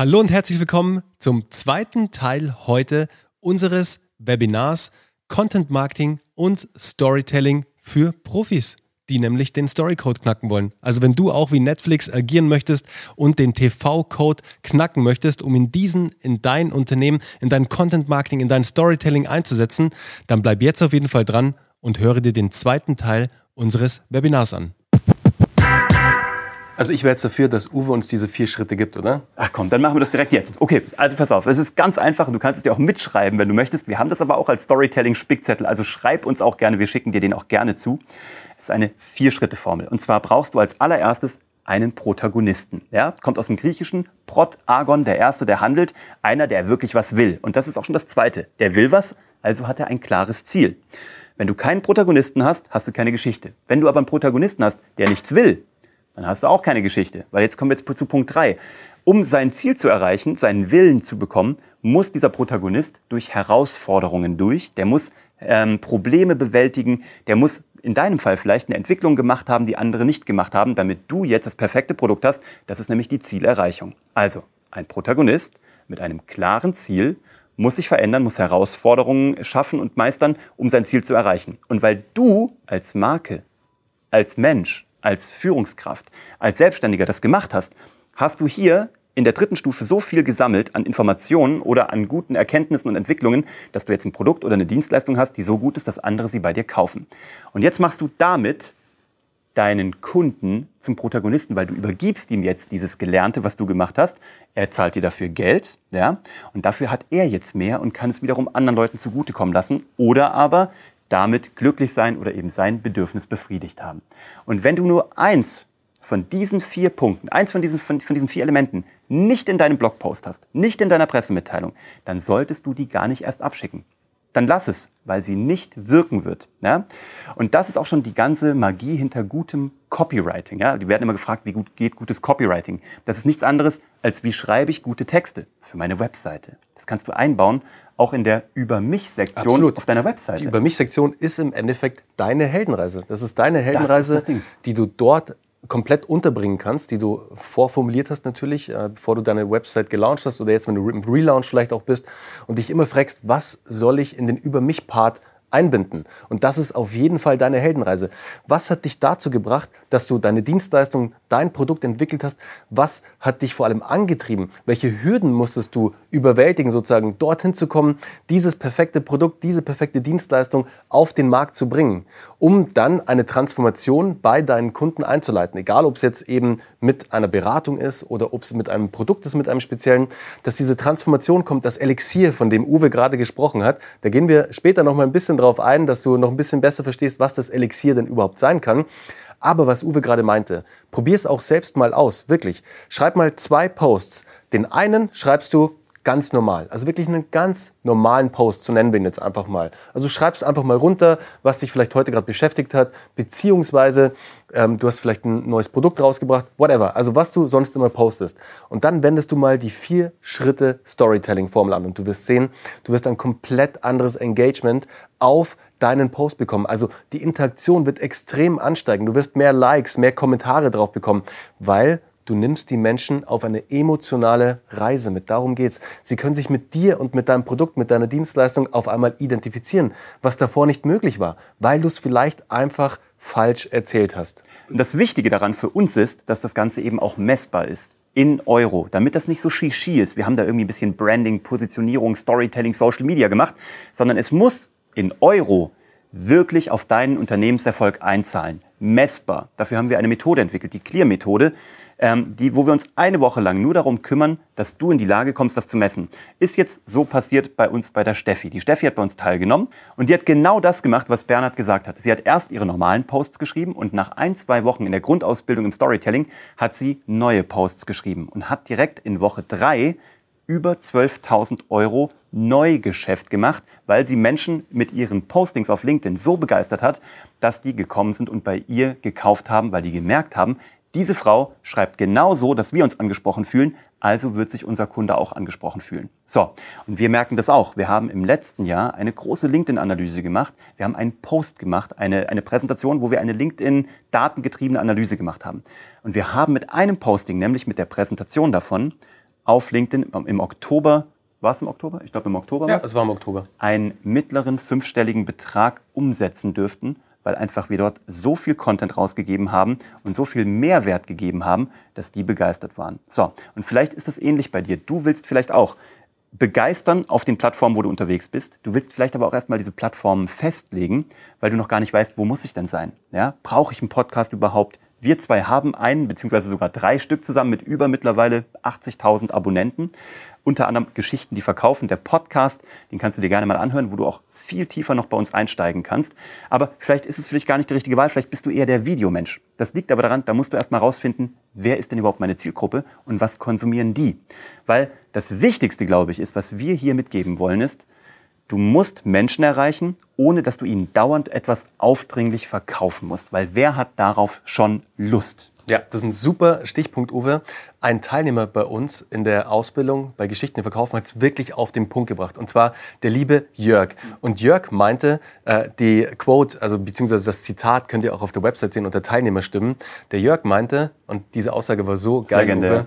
Hallo und herzlich willkommen zum zweiten Teil heute unseres Webinars Content Marketing und Storytelling für Profis, die nämlich den Storycode knacken wollen. Also wenn du auch wie Netflix agieren möchtest und den TV-Code knacken möchtest, um in diesen in dein Unternehmen, in dein Content Marketing, in dein Storytelling einzusetzen, dann bleib jetzt auf jeden Fall dran und höre dir den zweiten Teil unseres Webinars an. Also ich wäre jetzt dafür, dass Uwe uns diese vier Schritte gibt, oder? Ach komm, dann machen wir das direkt jetzt. Okay, also pass auf, es ist ganz einfach du kannst es dir auch mitschreiben, wenn du möchtest. Wir haben das aber auch als Storytelling-Spickzettel, also schreib uns auch gerne, wir schicken dir den auch gerne zu. Es ist eine Vier-Schritte-Formel. Und zwar brauchst du als allererstes einen Protagonisten. Ja? Kommt aus dem Griechischen, Prot, Agon, der Erste, der handelt, einer, der wirklich was will. Und das ist auch schon das Zweite. Der will was, also hat er ein klares Ziel. Wenn du keinen Protagonisten hast, hast du keine Geschichte. Wenn du aber einen Protagonisten hast, der nichts will, dann hast du auch keine Geschichte. Weil jetzt kommen wir zu Punkt 3. Um sein Ziel zu erreichen, seinen Willen zu bekommen, muss dieser Protagonist durch Herausforderungen durch. Der muss ähm, Probleme bewältigen. Der muss in deinem Fall vielleicht eine Entwicklung gemacht haben, die andere nicht gemacht haben, damit du jetzt das perfekte Produkt hast. Das ist nämlich die Zielerreichung. Also ein Protagonist mit einem klaren Ziel muss sich verändern, muss Herausforderungen schaffen und meistern, um sein Ziel zu erreichen. Und weil du als Marke, als Mensch als Führungskraft, als Selbstständiger das gemacht hast, hast du hier in der dritten Stufe so viel gesammelt an Informationen oder an guten Erkenntnissen und Entwicklungen, dass du jetzt ein Produkt oder eine Dienstleistung hast, die so gut ist, dass andere sie bei dir kaufen. Und jetzt machst du damit deinen Kunden zum Protagonisten, weil du übergibst ihm jetzt dieses Gelernte, was du gemacht hast. Er zahlt dir dafür Geld, ja, und dafür hat er jetzt mehr und kann es wiederum anderen Leuten zugutekommen lassen. Oder aber damit glücklich sein oder eben sein Bedürfnis befriedigt haben. Und wenn du nur eins von diesen vier Punkten, eins von diesen, von, von diesen vier Elementen nicht in deinem Blogpost hast, nicht in deiner Pressemitteilung, dann solltest du die gar nicht erst abschicken dann lass es, weil sie nicht wirken wird. Ja? Und das ist auch schon die ganze Magie hinter gutem Copywriting. Ja? Die werden immer gefragt, wie gut geht gutes Copywriting. Das ist nichts anderes, als wie schreibe ich gute Texte für meine Webseite. Das kannst du einbauen, auch in der Über mich-Sektion auf deiner Webseite. Die Über mich-Sektion ist im Endeffekt deine Heldenreise. Das ist deine Heldenreise, das die du dort komplett unterbringen kannst, die du vorformuliert hast natürlich, äh, bevor du deine Website gelauncht hast oder jetzt, wenn du im Relaunch vielleicht auch bist und dich immer fragst, was soll ich in den Über mich-Part einbinden. Und das ist auf jeden Fall deine Heldenreise. Was hat dich dazu gebracht, dass du deine Dienstleistung, dein Produkt entwickelt hast? Was hat dich vor allem angetrieben? Welche Hürden musstest du überwältigen, sozusagen dorthin zu kommen, dieses perfekte Produkt, diese perfekte Dienstleistung auf den Markt zu bringen, um dann eine Transformation bei deinen Kunden einzuleiten? Egal, ob es jetzt eben mit einer Beratung ist oder ob es mit einem Produkt ist, mit einem speziellen, dass diese Transformation kommt, das Elixier, von dem Uwe gerade gesprochen hat. Da gehen wir später noch mal ein bisschen darauf ein, dass du noch ein bisschen besser verstehst, was das Elixier denn überhaupt sein kann. Aber was Uwe gerade meinte, probier es auch selbst mal aus, wirklich. Schreib mal zwei Posts. Den einen schreibst du ganz normal. Also wirklich einen ganz normalen Post, so nennen wir ihn jetzt einfach mal. Also schreibst einfach mal runter, was dich vielleicht heute gerade beschäftigt hat, beziehungsweise ähm, du hast vielleicht ein neues Produkt rausgebracht, whatever. Also was du sonst immer postest. Und dann wendest du mal die vier Schritte Storytelling-Formel an und du wirst sehen, du wirst ein komplett anderes Engagement auf deinen Post bekommen. Also die Interaktion wird extrem ansteigen. Du wirst mehr Likes, mehr Kommentare drauf bekommen, weil Du nimmst die Menschen auf eine emotionale Reise mit. Darum geht's. Sie können sich mit dir und mit deinem Produkt, mit deiner Dienstleistung auf einmal identifizieren, was davor nicht möglich war, weil du es vielleicht einfach falsch erzählt hast. Und das Wichtige daran für uns ist, dass das Ganze eben auch messbar ist in Euro, damit das nicht so shishi ist. Wir haben da irgendwie ein bisschen Branding, Positionierung, Storytelling, Social Media gemacht, sondern es muss in Euro wirklich auf deinen Unternehmenserfolg einzahlen. Messbar. Dafür haben wir eine Methode entwickelt, die Clear-Methode ähm, die, wo wir uns eine Woche lang nur darum kümmern, dass du in die Lage kommst, das zu messen. Ist jetzt so passiert bei uns bei der Steffi. Die Steffi hat bei uns teilgenommen und die hat genau das gemacht, was Bernhard gesagt hat. Sie hat erst ihre normalen Posts geschrieben und nach ein, zwei Wochen in der Grundausbildung im Storytelling hat sie neue Posts geschrieben und hat direkt in Woche drei über 12.000 Euro Neugeschäft gemacht, weil sie Menschen mit ihren Postings auf LinkedIn so begeistert hat, dass die gekommen sind und bei ihr gekauft haben, weil die gemerkt haben, diese Frau schreibt genau so, dass wir uns angesprochen fühlen, also wird sich unser Kunde auch angesprochen fühlen. So, und wir merken das auch. Wir haben im letzten Jahr eine große LinkedIn-Analyse gemacht. Wir haben einen Post gemacht, eine, eine Präsentation, wo wir eine LinkedIn-datengetriebene Analyse gemacht haben. Und wir haben mit einem Posting, nämlich mit der Präsentation davon, auf LinkedIn im Oktober, war es im Oktober? Ich glaube im Oktober Ja, es war im Oktober. einen mittleren fünfstelligen Betrag umsetzen dürften, weil einfach wir dort so viel Content rausgegeben haben und so viel Mehrwert gegeben haben, dass die begeistert waren. So, und vielleicht ist das ähnlich bei dir. Du willst vielleicht auch begeistern auf den Plattformen, wo du unterwegs bist. Du willst vielleicht aber auch erstmal diese Plattformen festlegen, weil du noch gar nicht weißt, wo muss ich denn sein? Ja? Brauche ich einen Podcast überhaupt? Wir zwei haben einen, beziehungsweise sogar drei Stück zusammen mit über mittlerweile 80.000 Abonnenten. Unter anderem Geschichten, die verkaufen. Der Podcast, den kannst du dir gerne mal anhören, wo du auch viel tiefer noch bei uns einsteigen kannst. Aber vielleicht ist es für dich gar nicht die richtige Wahl. Vielleicht bist du eher der Videomensch. Das liegt aber daran, da musst du erstmal rausfinden, wer ist denn überhaupt meine Zielgruppe und was konsumieren die? Weil das Wichtigste, glaube ich, ist, was wir hier mitgeben wollen, ist, Du musst Menschen erreichen, ohne dass du ihnen dauernd etwas aufdringlich verkaufen musst. Weil wer hat darauf schon Lust? Ja, das ist ein super Stichpunkt, Uwe. Ein Teilnehmer bei uns in der Ausbildung bei Geschichten verkaufen hat es wirklich auf den Punkt gebracht. Und zwar der liebe Jörg. Und Jörg meinte, äh, die Quote, also beziehungsweise das Zitat könnt ihr auch auf der Website sehen unter Teilnehmerstimmen. Der Jörg meinte, und diese Aussage war so geil, Uwe,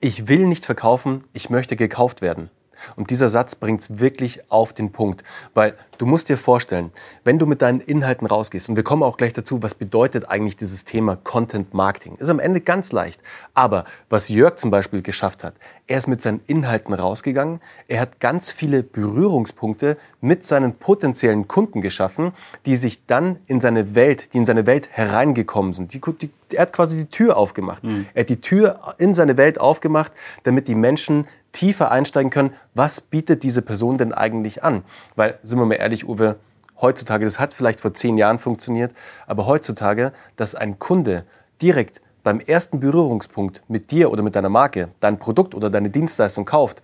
ich will nicht verkaufen, ich möchte gekauft werden. Und dieser Satz bringt es wirklich auf den Punkt, weil du musst dir vorstellen, wenn du mit deinen Inhalten rausgehst, und wir kommen auch gleich dazu, was bedeutet eigentlich dieses Thema Content Marketing, ist am Ende ganz leicht. Aber was Jörg zum Beispiel geschafft hat, er ist mit seinen Inhalten rausgegangen, er hat ganz viele Berührungspunkte mit seinen potenziellen Kunden geschaffen, die sich dann in seine Welt, die in seine Welt hereingekommen sind. Die, die, er hat quasi die Tür aufgemacht. Mhm. Er hat die Tür in seine Welt aufgemacht, damit die Menschen tiefer einsteigen können, was bietet diese Person denn eigentlich an? Weil, sind wir mal ehrlich, Uwe, heutzutage, das hat vielleicht vor zehn Jahren funktioniert, aber heutzutage, dass ein Kunde direkt beim ersten Berührungspunkt mit dir oder mit deiner Marke dein Produkt oder deine Dienstleistung kauft,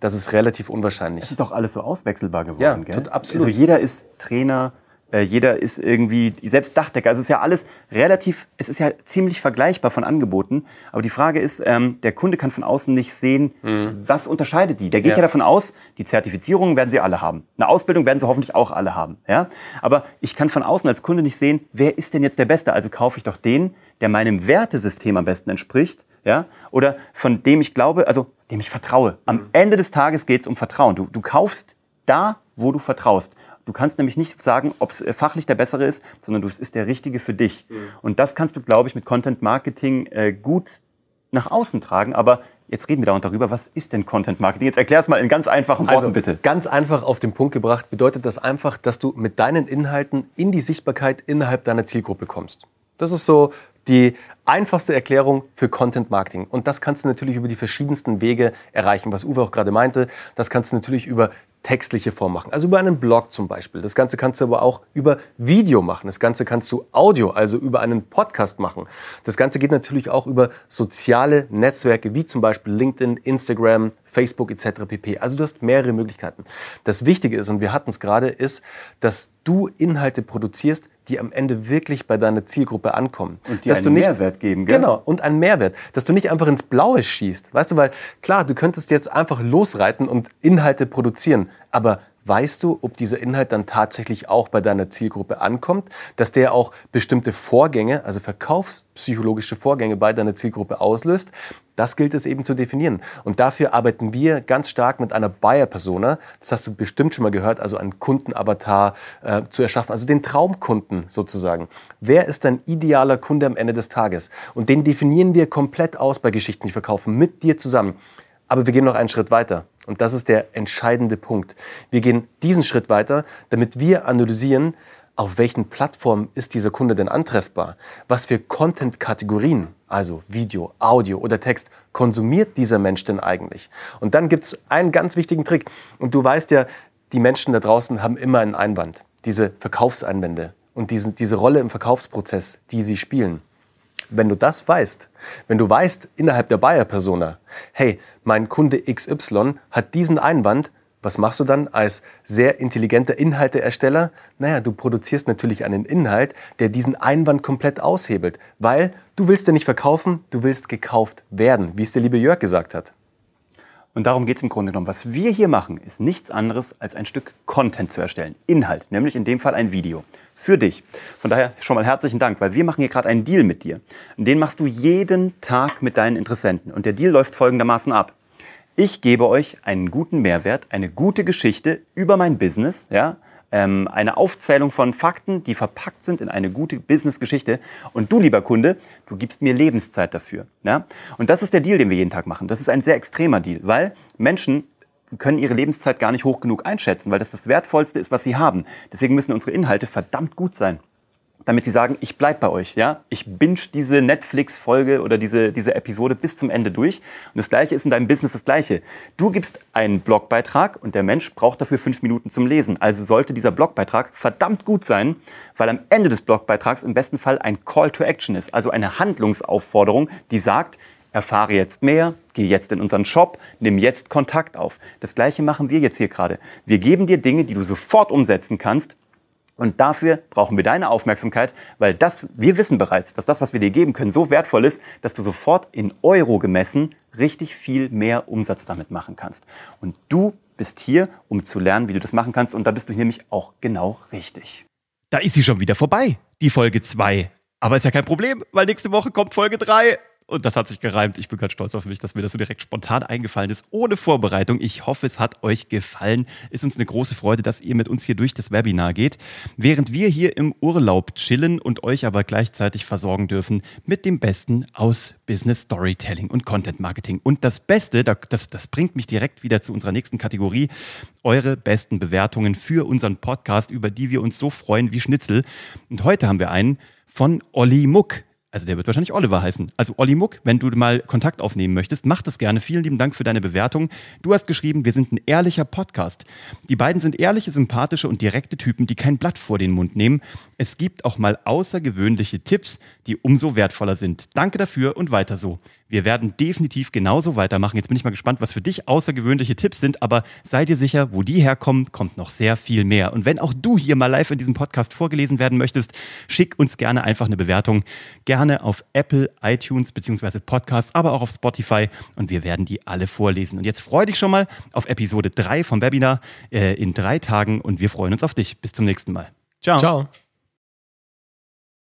das ist relativ unwahrscheinlich. Es ist doch alles so auswechselbar geworden, ja, gell? absolut. Also jeder ist Trainer, äh, jeder ist irgendwie selbst Dachdecker. Also es ist ja alles relativ, es ist ja ziemlich vergleichbar von Angeboten. Aber die Frage ist, ähm, der Kunde kann von außen nicht sehen, mhm. was unterscheidet die. Der geht ja. ja. davon aus, die Zertifizierungen werden sie alle haben. Eine Ausbildung werden sie hoffentlich auch alle haben. Ja? Aber ich kann von außen als Kunde nicht sehen, wer ist denn jetzt der Beste. Also kaufe ich doch den, der meinem Wertesystem am besten entspricht. Ja? Oder von dem ich glaube, also dem ich vertraue. Am mhm. Ende des Tages geht es um Vertrauen. Du, du kaufst da, wo du vertraust. Du kannst nämlich nicht sagen, ob es äh, fachlich der bessere ist, sondern du, es ist der richtige für dich. Mhm. Und das kannst du, glaube ich, mit Content Marketing äh, gut nach außen tragen. Aber jetzt reden wir dauernd darüber, was ist denn Content Marketing? Jetzt erklär es mal in ganz einfachen Worten, also, bitte. Ganz einfach auf den Punkt gebracht bedeutet das einfach, dass du mit deinen Inhalten in die Sichtbarkeit innerhalb deiner Zielgruppe kommst. Das ist so die einfachste Erklärung für Content Marketing. Und das kannst du natürlich über die verschiedensten Wege erreichen, was Uwe auch gerade meinte. Das kannst du natürlich über textliche Form machen, also über einen Blog zum Beispiel. Das Ganze kannst du aber auch über Video machen. Das Ganze kannst du Audio, also über einen Podcast machen. Das Ganze geht natürlich auch über soziale Netzwerke wie zum Beispiel LinkedIn, Instagram, Facebook etc. pp. Also du hast mehrere Möglichkeiten. Das Wichtige ist, und wir hatten es gerade, ist, dass du Inhalte produzierst, die am Ende wirklich bei deiner Zielgruppe ankommen. Und die dass einen du nicht, Mehrwert geben, gell? Genau, und einen Mehrwert. Dass du nicht einfach ins Blaue schießt. Weißt du, weil klar, du könntest jetzt einfach losreiten und Inhalte produzieren, aber weißt du, ob dieser Inhalt dann tatsächlich auch bei deiner Zielgruppe ankommt, dass der auch bestimmte Vorgänge, also verkaufspsychologische Vorgänge bei deiner Zielgruppe auslöst. Das gilt es eben zu definieren. Und dafür arbeiten wir ganz stark mit einer Buyer-Persona. Das hast du bestimmt schon mal gehört, also einen Kundenavatar äh, zu erschaffen, also den Traumkunden sozusagen. Wer ist dein idealer Kunde am Ende des Tages? Und den definieren wir komplett aus bei Geschichten, die verkaufen, mit dir zusammen. Aber wir gehen noch einen Schritt weiter. Und das ist der entscheidende Punkt. Wir gehen diesen Schritt weiter, damit wir analysieren, auf welchen Plattformen ist dieser Kunde denn antreffbar? Was für Content-Kategorien, also Video, Audio oder Text, konsumiert dieser Mensch denn eigentlich? Und dann gibt es einen ganz wichtigen Trick. Und du weißt ja, die Menschen da draußen haben immer einen Einwand, diese Verkaufseinwände und diese, diese Rolle im Verkaufsprozess, die sie spielen. Wenn du das weißt, wenn du weißt innerhalb der Buyer-Persona, hey, mein Kunde XY hat diesen Einwand, was machst du dann als sehr intelligenter Inhalteersteller? Naja, du produzierst natürlich einen Inhalt, der diesen Einwand komplett aushebelt, weil du willst ja nicht verkaufen, du willst gekauft werden, wie es der liebe Jörg gesagt hat. Und darum geht es im Grunde genommen. Was wir hier machen, ist nichts anderes als ein Stück Content zu erstellen. Inhalt, nämlich in dem Fall ein Video für dich. Von daher schon mal herzlichen Dank, weil wir machen hier gerade einen Deal mit dir. Und den machst du jeden Tag mit deinen Interessenten. Und der Deal läuft folgendermaßen ab. Ich gebe euch einen guten Mehrwert, eine gute Geschichte über mein Business, ja, ähm, eine Aufzählung von Fakten, die verpackt sind in eine gute Business-Geschichte. Und du, lieber Kunde, du gibst mir Lebenszeit dafür. Ja? Und das ist der Deal, den wir jeden Tag machen. Das ist ein sehr extremer Deal, weil Menschen können ihre Lebenszeit gar nicht hoch genug einschätzen, weil das das Wertvollste ist, was sie haben. Deswegen müssen unsere Inhalte verdammt gut sein damit sie sagen, ich bleibe bei euch. Ja? Ich binge diese Netflix-Folge oder diese, diese Episode bis zum Ende durch. Und das Gleiche ist in deinem Business das Gleiche. Du gibst einen Blogbeitrag und der Mensch braucht dafür fünf Minuten zum Lesen. Also sollte dieser Blogbeitrag verdammt gut sein, weil am Ende des Blogbeitrags im besten Fall ein Call to Action ist, also eine Handlungsaufforderung, die sagt, erfahre jetzt mehr, geh jetzt in unseren Shop, nimm jetzt Kontakt auf. Das gleiche machen wir jetzt hier gerade. Wir geben dir Dinge, die du sofort umsetzen kannst, und dafür brauchen wir deine Aufmerksamkeit, weil das, wir wissen bereits, dass das, was wir dir geben können, so wertvoll ist, dass du sofort in Euro gemessen richtig viel mehr Umsatz damit machen kannst. Und du bist hier, um zu lernen, wie du das machen kannst. Und da bist du nämlich auch genau richtig. Da ist sie schon wieder vorbei, die Folge 2. Aber ist ja kein Problem, weil nächste Woche kommt Folge 3. Und das hat sich gereimt. Ich bin ganz stolz auf mich, dass mir das so direkt spontan eingefallen ist, ohne Vorbereitung. Ich hoffe, es hat euch gefallen. Ist uns eine große Freude, dass ihr mit uns hier durch das Webinar geht, während wir hier im Urlaub chillen und euch aber gleichzeitig versorgen dürfen mit dem Besten aus Business Storytelling und Content Marketing. Und das Beste, das, das bringt mich direkt wieder zu unserer nächsten Kategorie, eure besten Bewertungen für unseren Podcast, über die wir uns so freuen wie Schnitzel. Und heute haben wir einen von Olli Muck. Also der wird wahrscheinlich Oliver heißen. Also Olli Muck, wenn du mal Kontakt aufnehmen möchtest, mach das gerne. Vielen lieben Dank für deine Bewertung. Du hast geschrieben, wir sind ein ehrlicher Podcast. Die beiden sind ehrliche, sympathische und direkte Typen, die kein Blatt vor den Mund nehmen. Es gibt auch mal außergewöhnliche Tipps, die umso wertvoller sind. Danke dafür und weiter so. Wir werden definitiv genauso weitermachen. Jetzt bin ich mal gespannt, was für dich außergewöhnliche Tipps sind, aber sei dir sicher, wo die herkommen, kommt noch sehr viel mehr. Und wenn auch du hier mal live in diesem Podcast vorgelesen werden möchtest, schick uns gerne einfach eine Bewertung. Gerne auf Apple, iTunes bzw. Podcasts, aber auch auf Spotify und wir werden die alle vorlesen. Und jetzt freu dich schon mal auf Episode 3 vom Webinar äh, in drei Tagen und wir freuen uns auf dich. Bis zum nächsten Mal. Ciao. Ciao.